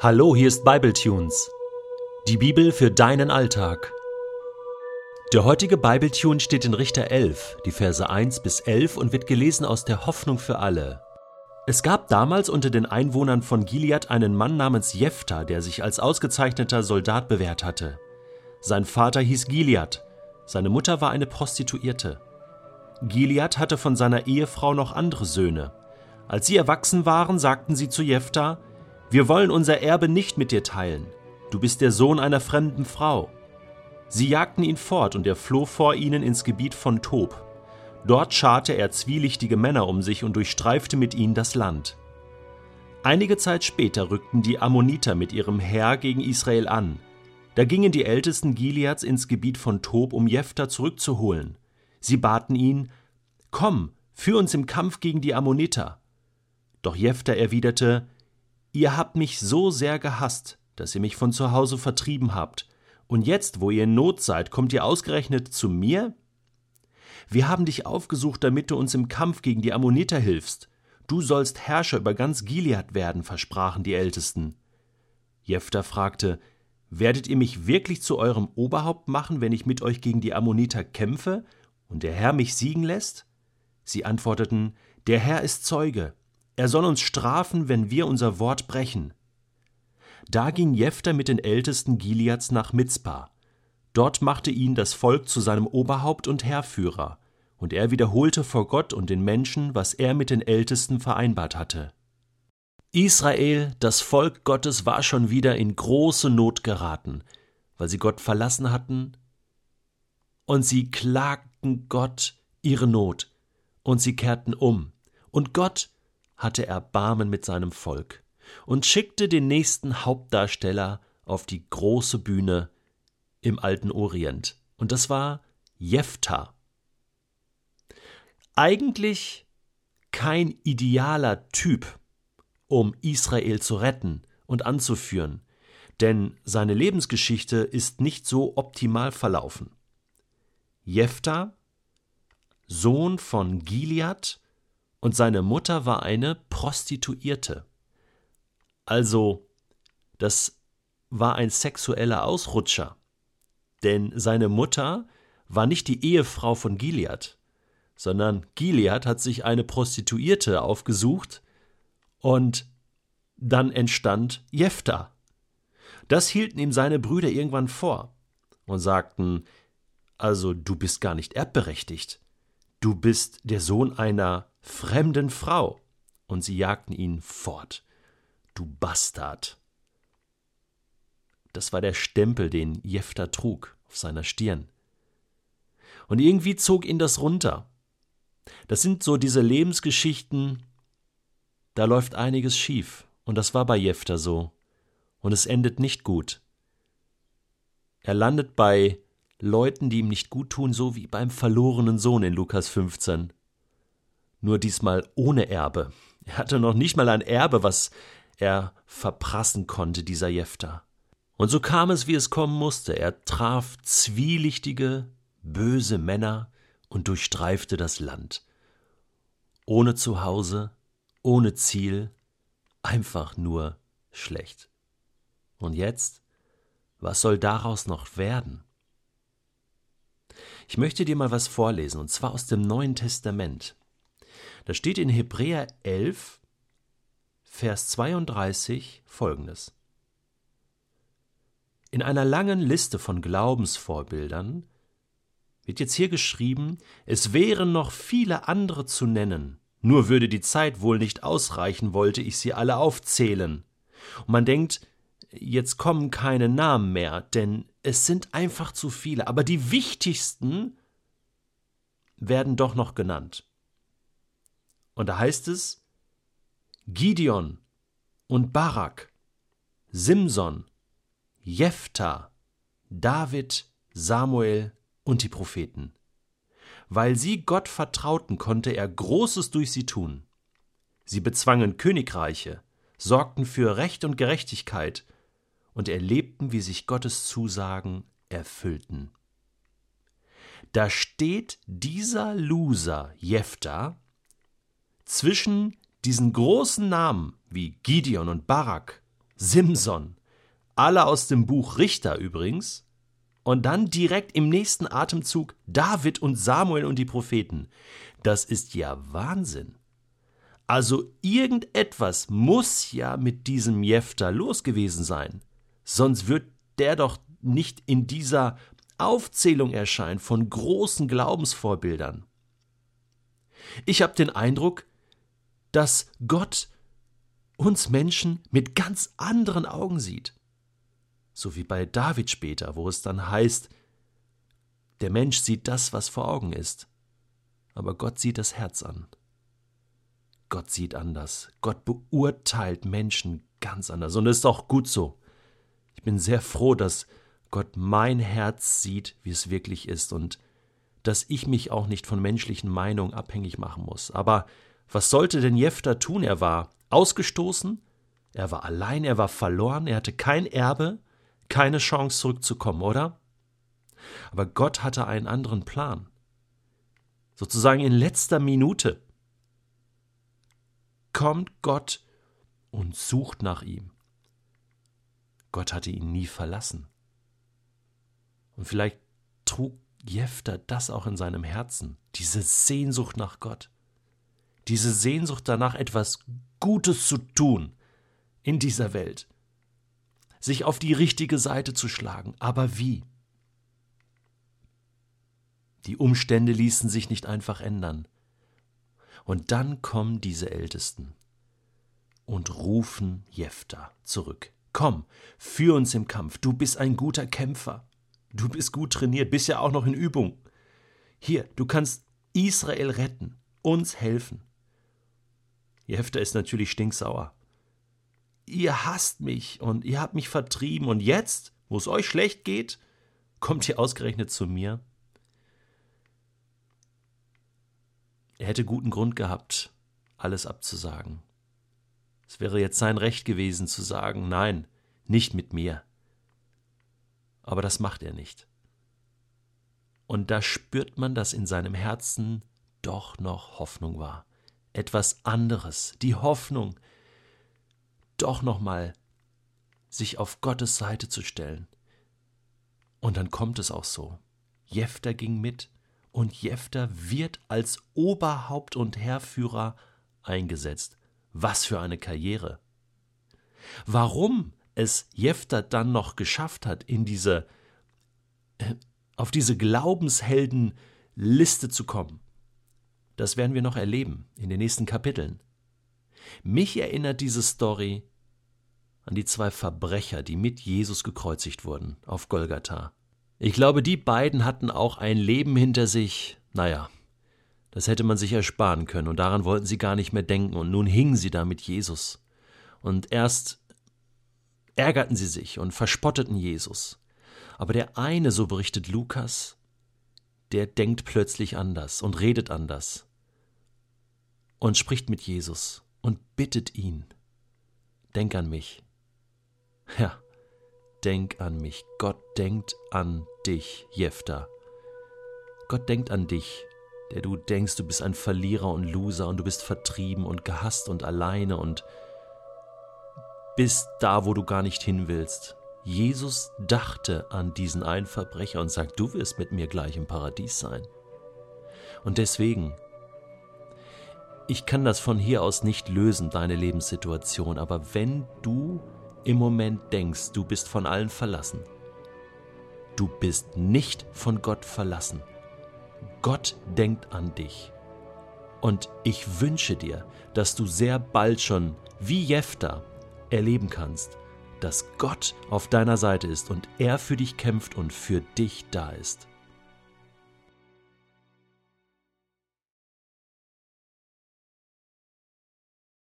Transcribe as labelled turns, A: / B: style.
A: Hallo, hier ist Bibletunes. Die Bibel für deinen Alltag. Der heutige Bibletune steht in Richter 11, die Verse 1 bis 11 und wird gelesen aus der Hoffnung für alle. Es gab damals unter den Einwohnern von Gilead einen Mann namens Jephthah, der sich als ausgezeichneter Soldat bewährt hatte. Sein Vater hieß Gilead, seine Mutter war eine Prostituierte. Gilead hatte von seiner Ehefrau noch andere Söhne. Als sie erwachsen waren, sagten sie zu Jephthah, wir wollen unser Erbe nicht mit dir teilen. Du bist der Sohn einer fremden Frau. Sie jagten ihn fort, und er floh vor ihnen ins Gebiet von Tob. Dort scharte er zwielichtige Männer um sich und durchstreifte mit ihnen das Land. Einige Zeit später rückten die Ammoniter mit ihrem Heer gegen Israel an. Da gingen die Ältesten Gileads ins Gebiet von Tob, um Jephthah zurückzuholen. Sie baten ihn: Komm, führ uns im Kampf gegen die Ammoniter. Doch Jephthah erwiderte: Ihr habt mich so sehr gehasst, dass ihr mich von zu Hause vertrieben habt, und jetzt, wo ihr in Not seid, kommt ihr ausgerechnet zu mir? Wir haben dich aufgesucht, damit du uns im Kampf gegen die Ammoniter hilfst. Du sollst Herrscher über ganz Gilead werden, versprachen die Ältesten. Jephthah fragte, Werdet ihr mich wirklich zu eurem Oberhaupt machen, wenn ich mit euch gegen die Ammoniter kämpfe und der Herr mich siegen lässt? Sie antworteten, Der Herr ist Zeuge, er soll uns strafen, wenn wir unser Wort brechen. Da ging Jephthah mit den Ältesten Gileads nach Mizpah. Dort machte ihn das Volk zu seinem Oberhaupt und Herrführer, und er wiederholte vor Gott und den Menschen, was er mit den Ältesten vereinbart hatte. Israel, das Volk Gottes, war schon wieder in große Not geraten, weil sie Gott verlassen hatten, und sie klagten Gott ihre Not, und sie kehrten um, und Gott hatte Erbarmen mit seinem Volk und schickte den nächsten Hauptdarsteller auf die große Bühne im alten Orient. Und das war Jephthah. Eigentlich kein idealer Typ, um Israel zu retten und anzuführen, denn seine Lebensgeschichte ist nicht so optimal verlaufen. Jephthah, Sohn von Gilead, und seine Mutter war eine Prostituierte. Also, das war ein sexueller Ausrutscher, denn seine Mutter war nicht die Ehefrau von Gilead, sondern Gilead hat sich eine Prostituierte aufgesucht und dann entstand Jephthah. Das hielten ihm seine Brüder irgendwann vor und sagten, also du bist gar nicht erbberechtigt, du bist der Sohn einer fremden Frau, und sie jagten ihn fort. Du Bastard. Das war der Stempel, den Jephthah trug auf seiner Stirn. Und irgendwie zog ihn das runter. Das sind so diese Lebensgeschichten, da läuft einiges schief. Und das war bei Jephthah so. Und es endet nicht gut. Er landet bei Leuten, die ihm nicht gut tun, so wie beim verlorenen Sohn in Lukas 15 nur diesmal ohne Erbe. Er hatte noch nicht mal ein Erbe, was er verprassen konnte, dieser Jefter. Und so kam es, wie es kommen musste. Er traf zwielichtige, böse Männer und durchstreifte das Land. Ohne Zuhause, ohne Ziel, einfach nur schlecht. Und jetzt? Was soll daraus noch werden? Ich möchte dir mal was vorlesen, und zwar aus dem Neuen Testament. Da steht in Hebräer 11, Vers 32 folgendes. In einer langen Liste von Glaubensvorbildern wird jetzt hier geschrieben, es wären noch viele andere zu nennen, nur würde die Zeit wohl nicht ausreichen, wollte ich sie alle aufzählen. Und man denkt, jetzt kommen keine Namen mehr, denn es sind einfach zu viele, aber die wichtigsten werden doch noch genannt. Und da heißt es, Gideon und Barak, Simson, Jephthah, David, Samuel und die Propheten. Weil sie Gott vertrauten, konnte er Großes durch sie tun. Sie bezwangen Königreiche, sorgten für Recht und Gerechtigkeit und erlebten, wie sich Gottes Zusagen erfüllten. Da steht dieser Loser Jephthah zwischen diesen großen Namen wie Gideon und Barak Simson, alle aus dem Buch Richter übrigens, und dann direkt im nächsten Atemzug David und Samuel und die Propheten. Das ist ja Wahnsinn. Also irgendetwas muss ja mit diesem Jefter los gewesen sein. Sonst wird der doch nicht in dieser Aufzählung erscheinen von großen Glaubensvorbildern. Ich habe den Eindruck, dass Gott uns Menschen mit ganz anderen Augen sieht. So wie bei David später, wo es dann heißt, der Mensch sieht das, was vor Augen ist, aber Gott sieht das Herz an. Gott sieht anders. Gott beurteilt Menschen ganz anders. Und es ist auch gut so. Ich bin sehr froh, dass Gott mein Herz sieht, wie es wirklich ist und dass ich mich auch nicht von menschlichen Meinungen abhängig machen muss. Aber was sollte denn Jefter tun? Er war ausgestoßen, er war allein, er war verloren, er hatte kein Erbe, keine Chance zurückzukommen, oder? Aber Gott hatte einen anderen Plan. Sozusagen in letzter Minute kommt Gott und sucht nach ihm. Gott hatte ihn nie verlassen. Und vielleicht trug Jefter das auch in seinem Herzen, diese Sehnsucht nach Gott, diese Sehnsucht danach, etwas Gutes zu tun in dieser Welt, sich auf die richtige Seite zu schlagen. Aber wie? Die Umstände ließen sich nicht einfach ändern. Und dann kommen diese Ältesten und rufen Jefter zurück. Komm, führ uns im Kampf, du bist ein guter Kämpfer. Du bist gut trainiert, bist ja auch noch in Übung. Hier, du kannst Israel retten, uns helfen. Jefter ist natürlich stinksauer. Ihr hasst mich und ihr habt mich vertrieben und jetzt, wo es euch schlecht geht, kommt ihr ausgerechnet zu mir? Er hätte guten Grund gehabt, alles abzusagen. Es wäre jetzt sein Recht gewesen zu sagen, nein, nicht mit mir. Aber das macht er nicht. Und da spürt man, dass in seinem Herzen doch noch Hoffnung war. Etwas anderes, die Hoffnung, doch noch mal sich auf Gottes Seite zu stellen. Und dann kommt es auch so. Jefter ging mit und Jefter wird als Oberhaupt und Heerführer eingesetzt. Was für eine Karriere! Warum es Jefter dann noch geschafft hat, in diese äh, auf diese Glaubensheldenliste zu kommen, das werden wir noch erleben in den nächsten Kapiteln. Mich erinnert diese Story an die zwei Verbrecher, die mit Jesus gekreuzigt wurden auf Golgatha. Ich glaube, die beiden hatten auch ein Leben hinter sich, naja, das hätte man sich ersparen können, und daran wollten sie gar nicht mehr denken, und nun hingen sie da mit Jesus. Und erst ärgerten sie sich und verspotteten Jesus. Aber der eine, so berichtet Lukas, der denkt plötzlich anders und redet anders und spricht mit Jesus und bittet ihn, denk an mich. Ja, denk an mich. Gott denkt an dich, Jefta. Gott denkt an dich, der du denkst, du bist ein Verlierer und Loser und du bist vertrieben und gehasst und alleine und bist da, wo du gar nicht hin willst. Jesus dachte an diesen einen Verbrecher und sagt, du wirst mit mir gleich im Paradies sein. Und deswegen, ich kann das von hier aus nicht lösen, deine Lebenssituation, aber wenn du im Moment denkst, du bist von allen verlassen. Du bist nicht von Gott verlassen. Gott denkt an dich. Und ich wünsche dir, dass du sehr bald schon, wie Jefter, erleben kannst, dass Gott auf deiner Seite ist und er für dich kämpft und für dich da ist.